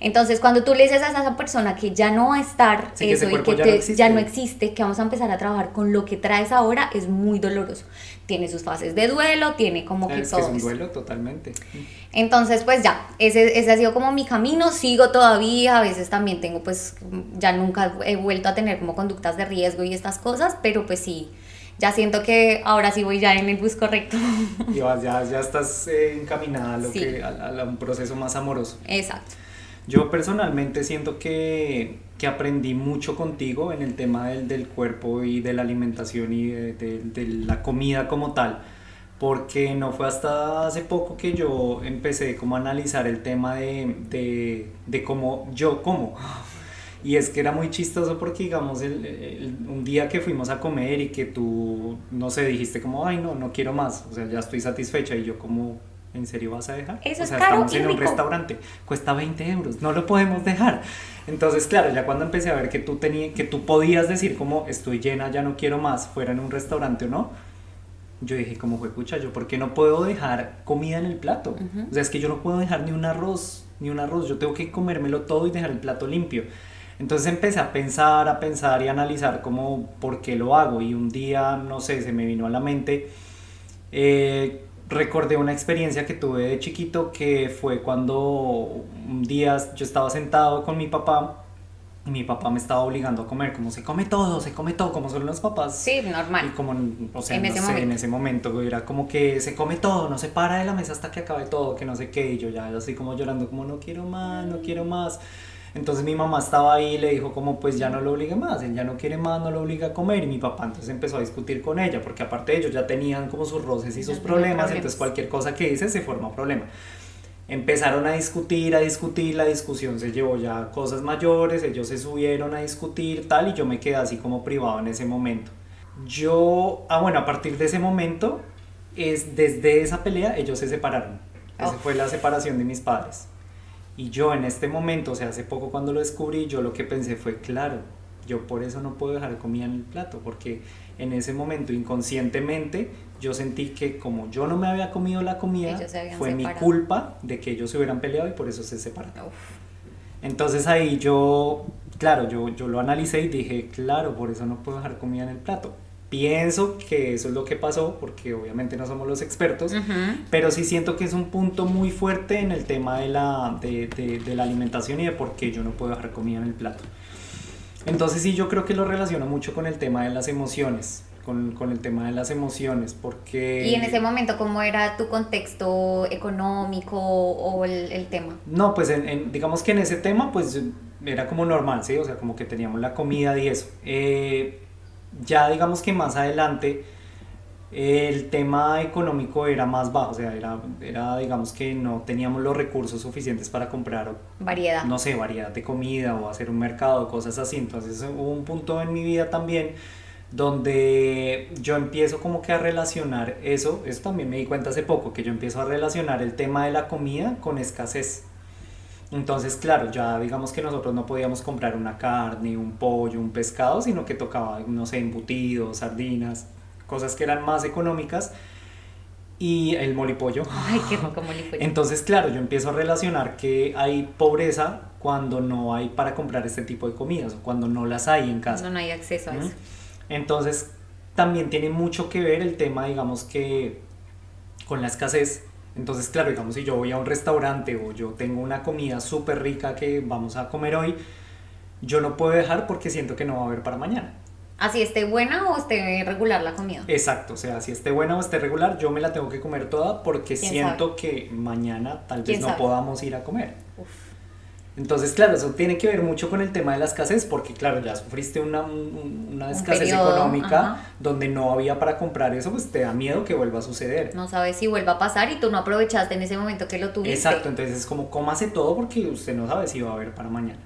Entonces, cuando tú le dices a esa persona que ya no va a estar eso y que ya, no existe, que vamos a empezar a trabajar con lo que traes ahora, es muy doloroso. Tiene sus fases de duelo, tiene como que todo. es un duelo totalmente. Entonces, pues ya, ese, ese ha sido como mi camino, sigo todavía, a veces también tengo, pues, ya nunca he vuelto a tener como conductas de riesgo y estas cosas, pero pues sí, ya siento que ahora sí voy ya en el bus correcto. Y ya, ya estás eh, encaminada a, lo que, a, un proceso más amoroso. Exacto. Yo personalmente siento que, que, aprendí mucho contigo en el tema del, del cuerpo y de la alimentación y de, de la comida como tal porque no fue hasta hace poco que yo empecé como a analizar el tema de, de, cómo yo como. Y es que era muy chistoso porque, digamos, el, un día que fuimos a comer y que tú, no sé, dijiste como, ay, no, no quiero más, o sea, ya estoy satisfecha y yo como, ¿en serio vas a dejar? Eso o sea, estamos en un restaurante, cuesta 20 euros, no lo podemos dejar. Entonces, claro, ya cuando empecé a ver que tú, tenías que tú podías decir como, estoy llena, ya no quiero más, fuera en un restaurante o no, yo dije, como fue pucha, yo, ¿por qué no puedo dejar comida en el plato? O sea, es que yo no puedo dejar ni un arroz, ni un arroz, yo tengo que comérmelo todo y dejar el plato limpio. Entonces empecé a pensar, a pensar y a analizar como por qué lo hago y un día, no sé, se me vino a la mente, eh, recordé una experiencia que tuve de chiquito que fue cuando un día yo estaba sentado con mi papá y mi papá me estaba obligando a comer, como se come todo, se come todo, como son los papás. Sí, normal. Y como, o sea, en, ese, momento. en ese momento era como que se come todo, no se para de la mesa hasta que acabe todo, que no sé qué, y yo ya así como llorando, como no quiero más, no quiero más. Entonces mi mamá estaba ahí y le dijo como pues ya no lo obligue más, él ya no quiere más, no lo obliga a comer y mi papá entonces empezó a discutir con ella porque aparte de ellos ya tenían como sus roces y sus problemas, entonces cualquier cosa que dice se forma un problema empezaron a discutir, a discutir, la discusión se llevó ya a cosas mayores, ellos se subieron a discutir tal y yo me quedé así como privado en ese momento. Yo, ah bueno, a partir de ese momento, es desde esa pelea ellos se separaron. Esa oh. fue la separación de mis padres. Y yo en este momento, o sea, hace poco cuando lo descubrí, yo lo que pensé fue, claro, yo por eso no puedo dejar comida en el plato, porque en ese momento inconscientemente yo sentí que como yo no me había comido la comida, fue mi culpa de que ellos se hubieran peleado y por eso se separaron. Entonces ahí yo, claro, yo, yo lo analicé y dije, claro, por eso no puedo dejar comida en el plato. Pienso que eso es lo que pasó, porque obviamente no somos los expertos, pero sí siento que es un punto muy fuerte en el tema de la, de, de la alimentación y de por qué yo no puedo dejar comida en el plato. Entonces sí, yo creo que lo relaciono mucho con el tema de las emociones. Con, con, el tema de las emociones, porque... ¿Y en ese momento cómo era tu contexto económico o el, el tema? No, pues en, digamos que en ese tema pues era como normal, ¿sí? O sea, como que teníamos la comida y eso. Eh, ya digamos que más adelante el tema económico era más bajo, o sea, era, era, digamos que no teníamos los recursos suficientes para comprar variedad. No sé, variedad de comida o hacer un mercado, cosas así. Entonces hubo un punto en mi vida también donde yo empiezo como que a relacionar eso, eso también me di cuenta hace poco, que yo empiezo a relacionar el tema de la comida con escasez. Entonces, claro, ya digamos que nosotros no podíamos comprar una carne, un pollo, un pescado, sino que tocaba, no sé, embutidos, sardinas cosas que eran más económicas y el molipollo. Ay, qué rico molipollo. Entonces, claro, yo empiezo a relacionar que hay pobreza cuando no hay para comprar este tipo de comidas, o cuando no las hay en casa. No, no hay acceso a ¿Mm? eso. Entonces, también tiene mucho que ver el tema, digamos que con la escasez. Entonces, claro, digamos, si yo voy a un restaurante o yo tengo una comida súper rica que vamos a comer hoy, yo no puedo dejar porque siento que no va a haber para mañana. Así esté buena o esté regular la comida. Exacto, o sea, si esté buena o esté regular, yo me la tengo que comer toda porque ¿Quién siento que mañana tal vez ¿Quién no sabe? podamos ir a comer. Uf. Entonces, claro, eso tiene que ver mucho con el tema de la escasez, porque claro, ya sufriste una, un- una Un escasez periodo, económica ajá. donde no había para comprar eso, pues te da miedo que vuelva a suceder. No sabes si vuelva a pasar y tú no aprovechaste en ese momento que lo tuviste. Exacto, entonces es como cómase todo porque usted no sabe si va a haber para mañana.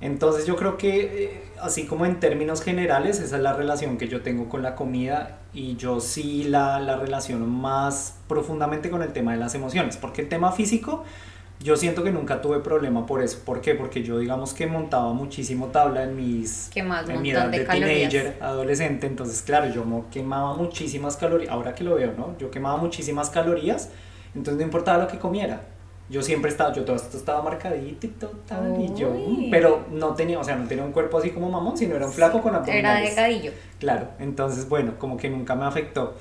Entonces yo creo que eh, así como en términos generales esa es la relación que yo tengo con la comida y yo sí la, la relaciono más profundamente con el tema de las emociones, porque el tema físico yo siento que nunca tuve problema por eso. ¿Por qué? Porque yo digamos que montaba muchísimo tabla en mis ¿Qué más? en mi edad de teenager, adolescente, entonces claro, yo quemaba muchísimas calorías, ahora que lo veo, ¿no? Yo quemaba muchísimas calorías, entonces no importaba lo que comiera. Yo siempre estaba, yo todo esto estaba marcadito y todo tal, y yo, Uy. pero no tenía, o sea, no tenía un cuerpo así como mamón, sino era un flaco con Era abdominales. delgadillo. Claro, entonces bueno, como que nunca me afectó.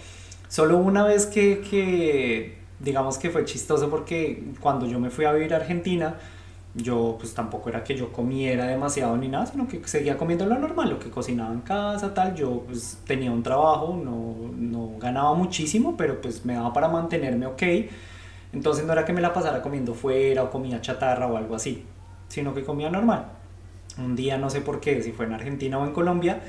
Solo una vez que, que, digamos que fue chistoso porque cuando yo me fui a vivir a Argentina, yo pues tampoco era que yo comiera demasiado ni nada, sino que seguía comiendo lo normal, lo que cocinaba en casa, tal. Yo pues tenía un trabajo, no, no ganaba muchísimo, pero pues me daba para mantenerme ok. Entonces no era que me la pasara comiendo fuera o comía chatarra o algo así, sino que comía normal. Un día, no sé por qué, si fue en Argentina o en Colombia,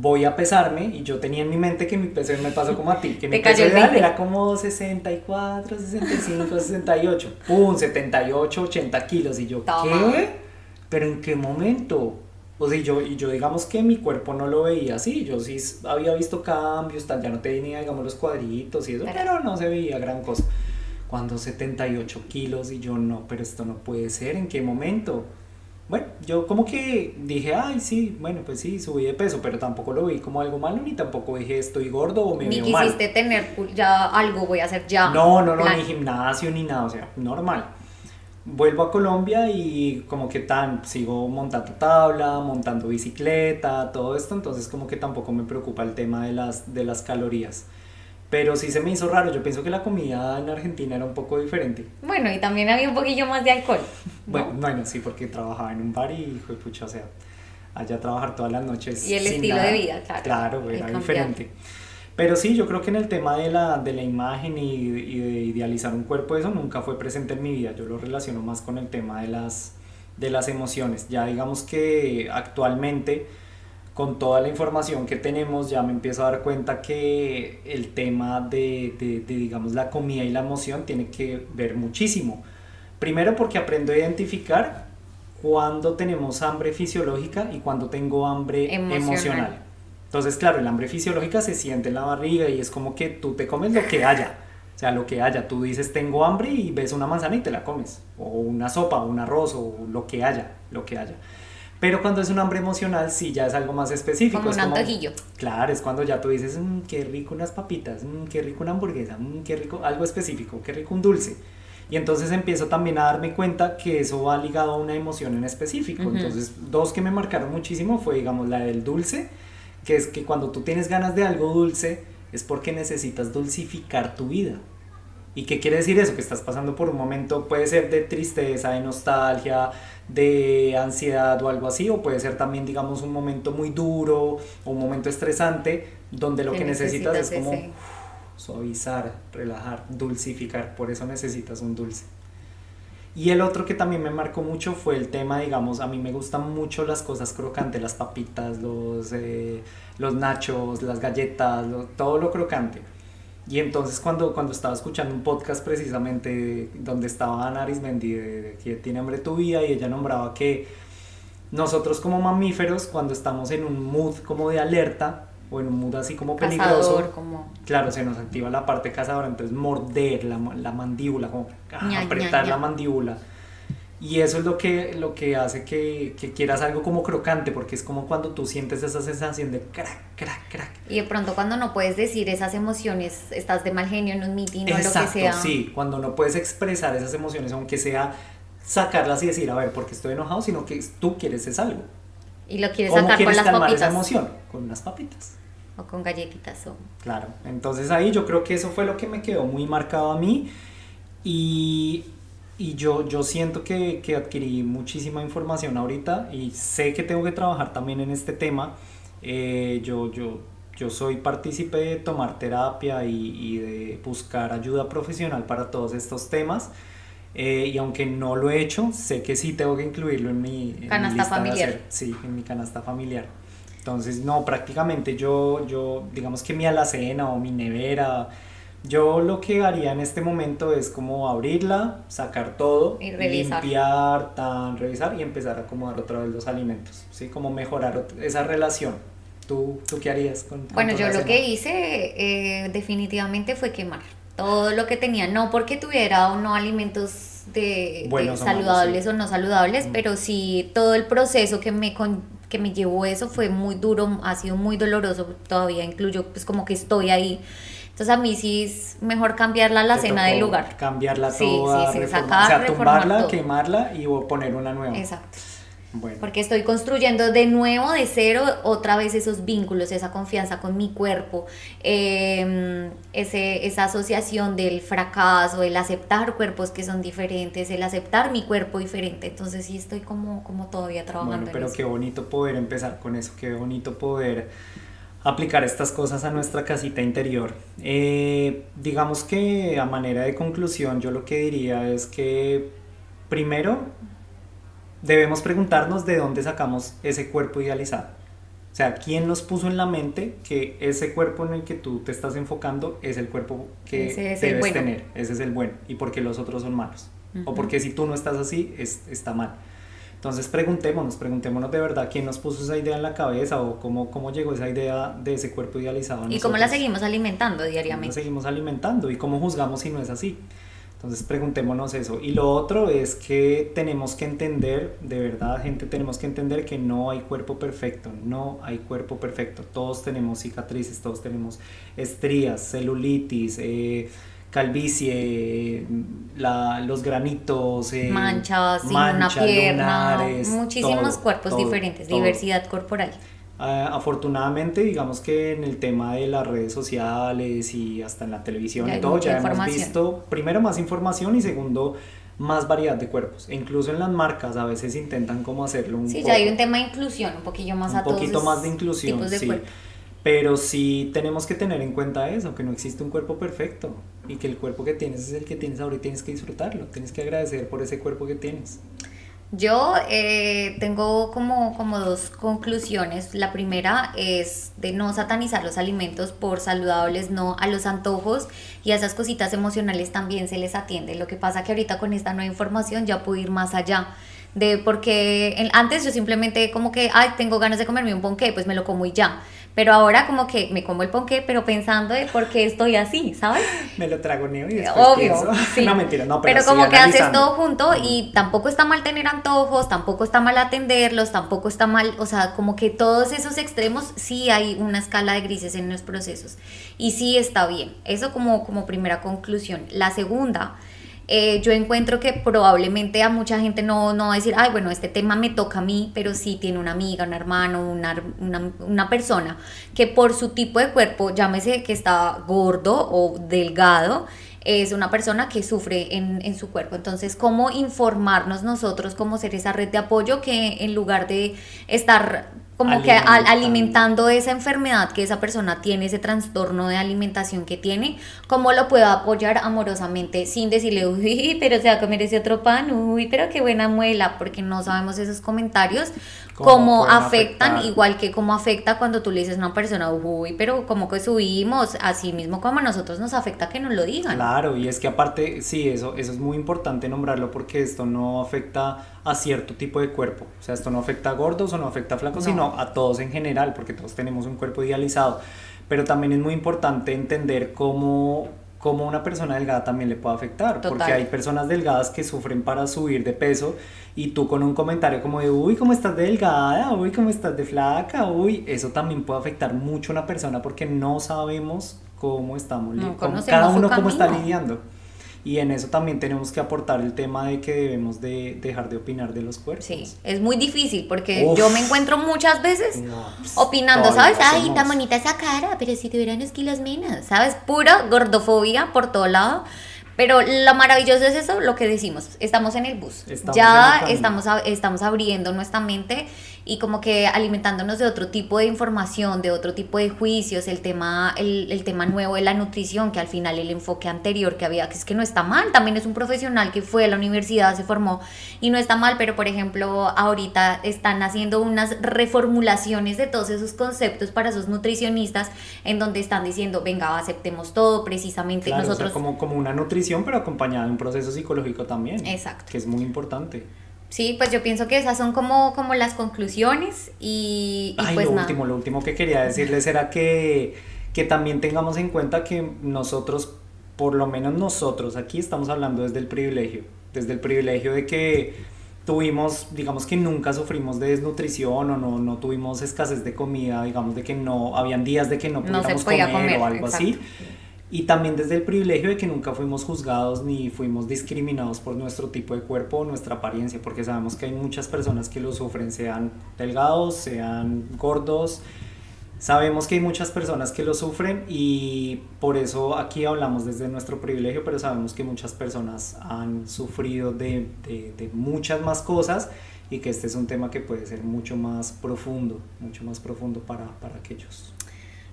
voy a pesarme y yo tenía en mi mente que mi peso me pasó como a ti, que mi peso ideal 20. era como 64, 65, 68. ¡Pum! 78, 80 kilos. Y yo, Toma. ¿qué? ¿Pero en qué momento? O sea, yo, y yo digamos que mi cuerpo no lo veía así, yo sí había visto cambios, tal, ya no tenía, digamos, los cuadritos y eso, Pero- pero no se veía gran cosa. Cuando 78 kilos y yo no, pero esto no puede ser, ¿en qué momento? Bueno, yo como que dije, ay, sí, bueno, pues sí, subí de peso, pero tampoco lo vi como algo malo, ni tampoco dije estoy gordo o me Ni veo mal. quisiste tener ya algo, voy a hacer ya. No, no, no, Plan. ni gimnasio ni nada, o sea, normal. Vuelvo a Colombia y como que tan, sigo montando tabla, montando bicicleta, todo esto, entonces como que tampoco me preocupa el tema de las, de las calorías. Pero sí se me hizo raro, yo pienso que la comida en Argentina era un poco diferente. Bueno, y también había un poquillo más de alcohol. ¿no? Bueno, bueno, sí, porque trabajaba en un bar y, hijo de pucha, o sea, allá trabajar todas las noches. Y el sin estilo de vida, claro, Claro, era diferente. Pero sí, yo creo que en el tema de la, de la imagen y, y de idealizar un cuerpo, eso nunca fue presente en mi vida. Yo lo relaciono más con el tema de las, de las emociones. Ya digamos que actualmente, con toda la información que tenemos, ya me empiezo a dar cuenta que el tema de, de, de, digamos, la comida y la emoción tiene que ver muchísimo. Primero porque aprendo a identificar cuando tenemos hambre fisiológica y cuando tengo hambre Emocional. emocional. Entonces, claro, el hambre fisiológica se siente en la barriga y es como que tú te comes lo que haya. O sea, lo que haya. Tú dices tengo hambre y ves una manzana y te la comes. O una sopa, o un arroz, o lo que haya, lo que haya. Pero cuando es un hambre emocional, sí, ya es algo más específico. Como es un antojillo. Claro, es cuando ya tú dices, "Mm, qué rico unas papitas, mm, qué rico una hamburguesa, mm, qué rico algo específico, qué rico un dulce. Y entonces empiezo también a darme cuenta que eso va ligado a una emoción en específico. Ujú. Entonces, dos que me marcaron muchísimo fue, digamos, la del dulce, que es que cuando tú tienes ganas de algo dulce, es porque necesitas dulcificar tu vida. ¿Y qué quiere decir eso? Que estás pasando por un momento, puede ser de tristeza, de nostalgia, de ansiedad o algo así, o puede ser también, digamos, un momento muy duro o un momento estresante, donde lo que, necesitas, es como ese- suavizar, relajar, dulcificar, por eso necesitas un dulce. Y el otro que también me marcó mucho fue el tema, digamos, a mí me gustan mucho las cosas crocantes, las papitas, los, eh, los nachos, las galletas, lo- todo lo crocante. Y entonces cuando, cuando estaba escuchando un podcast precisamente donde estaba Ana Arismendi de, de que tiene hambre tu vida y ella nombraba que nosotros como mamíferos cuando estamos en un mood como de alerta o en un mood así como peligroso, Cazador, como... claro, se nos activa la parte cazadora, entonces morder la, la mandíbula, como ña, apretar ña. la mandíbula. Y eso es lo que, lo que hace que, que, quieras algo como crocante, porque es como cuando tú sientes esa sensación de crack, crack, crack. Y de pronto cuando no puedes decir esas emociones, estás de mal genio en un meeting o lo que sea. Sí, cuando no puedes expresar esas emociones, aunque sea sacarlas y decir, a ver, porque estoy enojado, sino que tú quieres es algo. Y lo quieres sacar con las papitas. esa emoción? Con unas papitas. O con galletitas. O... Claro, entonces ahí yo creo que eso fue lo que me quedó muy marcado a mí. Y y yo, yo siento que, que, adquirí muchísima información ahorita y sé que tengo que trabajar también en este tema. Eh, yo, yo, yo soy partícipe de tomar terapia y, y, de buscar ayuda profesional para todos estos temas. Eh, y aunque no lo he hecho, sé que sí tengo que incluirlo en mi, canasta familiar. sí, en mi canasta familiar. Entonces, no, prácticamente yo, yo, digamos que mi alacena o mi nevera, yo lo que haría en este momento es como abrirla, sacar todo, limpiar, tan, revisar y empezar a acomodar otra vez los alimentos, ¿sí? Como mejorar esa relación. ¿Tú, tú qué harías con Bueno, yo lo que hice eh, definitivamente fue quemar todo lo que tenía, no porque tuviera o no alimentos de, saludables o, no saludables, pero sí todo el proceso que me que me llevó eso fue muy duro, ha sido muy doloroso, todavía incluyo pues como que estoy ahí entonces a mí sí es mejor cambiarla a la cena del lugar. Cambiarla toda, sí, sí, sacar, o sea, tumbarla, quemarla y poner una nueva. Exacto. Bueno. Porque estoy construyendo de nuevo, de cero, otra vez esos vínculos, esa confianza con mi cuerpo, em, ese, esa asociación del fracaso, el aceptar cuerpos que son diferentes, el aceptar mi cuerpo diferente. Entonces sí estoy como, como todavía trabajando. Bueno, pero qué bonito poder empezar con eso, qué bonito poder aplicar estas cosas a nuestra casita interior. Eh, digamos que a manera de conclusión yo lo que diría es que primero debemos preguntarnos de dónde sacamos ese cuerpo idealizado. O sea, ¿quién nos puso en la mente que ese cuerpo en el que tú te estás enfocando es el cuerpo que debes tener? Ese es el bueno. Y porque los otros son malos. O porque si tú no estás así, es, está mal. Entonces preguntémonos, preguntémonos de verdad quién nos puso esa idea en la cabeza o cómo, cómo llegó esa idea de ese cuerpo idealizado. y cómo la seguimos alimentando diariamente. La seguimos alimentando y cómo juzgamos si no es así. Entonces preguntémonos eso. Y lo otro es que tenemos que entender, de verdad gente, tenemos que entender que no hay cuerpo perfecto, no hay cuerpo perfecto. Todos tenemos cicatrices, todos tenemos estrías, celulitis. Eh, calvicie, la, los granitos, eh, manchas, una pierna, muchísimos cuerpos diferentes, diversidad corporal. Ah, afortunadamente, digamos que en el tema de las redes sociales y hasta en la televisión y todo, ya hemos visto, primero, más información y segundo, más variedad de cuerpos. E incluso en las marcas a veces intentan como hacerlo un Sí, ya hay un tema de inclusión, un poquillo más un poquito más de inclusión, sí. Pero sí tenemos que tener en cuenta eso, que no existe un cuerpo perfecto y que el cuerpo que tienes es el que tienes ahora y tienes que disfrutarlo, tienes que agradecer por ese cuerpo que tienes. Yo eh, tengo como, como dos conclusiones. La primera es de no satanizar los alimentos por saludables, no a los antojos y a esas cositas emocionales también se les atiende. Lo que pasa que ahorita con esta nueva información ya puedo ir más allá de porque antes yo simplemente como que, ay, tengo ganas de comerme un ponqué, pues me lo como y ya. Pero ahora como que me como el ponqué, pero pensando de por qué estoy así, ¿sabes? Me lo trago y después Obvio, Sí. no, mentira, no, pero, pero como que haces todo junto y tampoco está mal tener antojos, tampoco está mal atenderlos, tampoco está mal, o sea, como que todos esos extremos sí hay una escala de grises en los procesos y sí está bien. Eso como, como primera conclusión. La segunda eh, yo encuentro que probablemente a mucha gente no, no va a decir, ay, bueno, este tema me toca a mí, pero sí tiene una amiga, un hermano, una, una, una persona que por su tipo de cuerpo, llámese que está gordo o delgado, es una persona que sufre en, en, su cuerpo. Entonces, ¿cómo informarnos nosotros, cómo ser esa red de apoyo que en lugar de estar como que alimentando esa enfermedad que esa persona tiene, ese trastorno de alimentación que tiene, cómo lo puedo apoyar amorosamente sin decirle, uy, pero se va a comer ese otro pan, uy, pero qué buena muela, porque no sabemos esos comentarios, cómo, afectan, igual que cómo afecta cuando tú le dices a una persona, uy, pero como que subimos, así mismo como a nosotros nos afecta que nos lo digan. Claro, y es que aparte, sí, eso, eso es muy importante nombrarlo porque esto no afecta a cierto tipo de cuerpo, o sea, esto no afecta a gordos o no afecta a flacos, sino a todos en general, porque todos tenemos un cuerpo idealizado, pero también es muy importante entender cómo cómo una persona delgada también le puede afectar, porque hay personas delgadas que sufren para subir de peso y tú con un comentario como de, uy, ¿cómo estás de delgada? Uy, ¿cómo estás de flaca? Uy, eso también puede afectar mucho a una persona porque no sabemos cómo estamos, cada uno cómo está lidiando. Y en eso también tenemos que aportar el tema de que debemos de dejar de opinar de los cuerpos. Sí, es muy difícil porque yo me encuentro muchas veces pues, opinando, ¿sabes? Ay, tan bonita esa cara, pero si tuvieran unos kilos menos, ¿sabes? Pura gordofobia por todo lado. Pero lo maravilloso es eso, lo que decimos, estamos en el bus, ya estamos, estamos abriendo nuestra mente y como que alimentándonos de otro tipo de información, de otro tipo de juicios, el tema, el, el, tema nuevo de la nutrición, que al final el enfoque anterior que había, que es que no está mal, también es un profesional que fue a la universidad, se formó y no está mal, pero por ejemplo ahorita están haciendo unas reformulaciones de todos esos conceptos para esos nutricionistas en donde están diciendo, venga, aceptemos todo, precisamente nosotros... como, como una nutrición, pero acompañada de un proceso psicológico también. Exacto. Que es muy importante. Sí, pues yo pienso que esas son como, como las conclusiones y, y pues lo último, lo último que quería decirles era que, que también tengamos en cuenta que nosotros, por lo menos nosotros, aquí estamos hablando desde el privilegio, desde el privilegio de que tuvimos, digamos que nunca sufrimos de desnutrición o no, no tuvimos escasez de comida, digamos de que no, habían días de que no podíamos comer, o algo así y también desde el privilegio de que nunca fuimos juzgados ni fuimos discriminados por nuestro tipo de cuerpo o nuestra apariencia, porque sabemos que hay muchas personas que lo sufren, sean delgados, sean gordos. Sabemos que hay muchas personas que lo sufren y por eso aquí hablamos desde nuestro privilegio, pero sabemos que muchas personas han sufrido de, de, de muchas más cosas y que este es un tema que puede ser mucho más profundo, mucho más profundo para, para aquellos.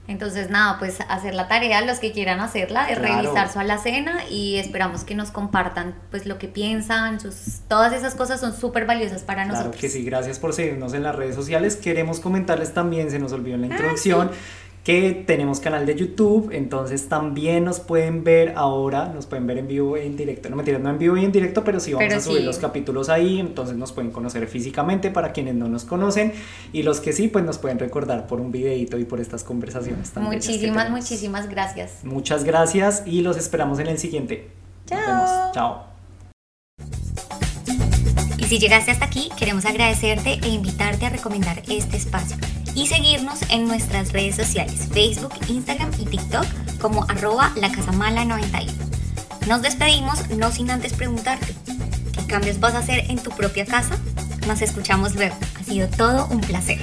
Entonces, nada, pues hacer la tarea, los que quieran hacerla, es revisar su alacena y esperamos que nos compartan pues lo que piensan, sus, todas esas cosas son súper valiosas para nosotros. Claro que sí, gracias por seguirnos en las redes sociales. Queremos comentarles también, se nos olvidó en la ah, introducción que tenemos canal de YouTube, entonces también nos pueden ver ahora, nos pueden ver en vivo e en directo, no mentira, no en vivo y en directo, pero sí vamos a subir los capítulos ahí, entonces nos pueden conocer físicamente para quienes no nos conocen y los que sí, pues nos pueden recordar por un videito y por estas conversaciones también. Muchísimas, muchísimas gracias. Muchas gracias y los esperamos en el siguiente. Chao. Chao. Y si llegaste hasta aquí, queremos agradecerte e invitarte a recomendar este espacio y seguirnos en nuestras redes sociales, Facebook, Instagram y TikTok como arroba lacasamala91. Nos despedimos no sin antes preguntarte, ¿qué cambios vas a hacer en tu propia casa? Nos escuchamos luego. Ha sido todo un placer.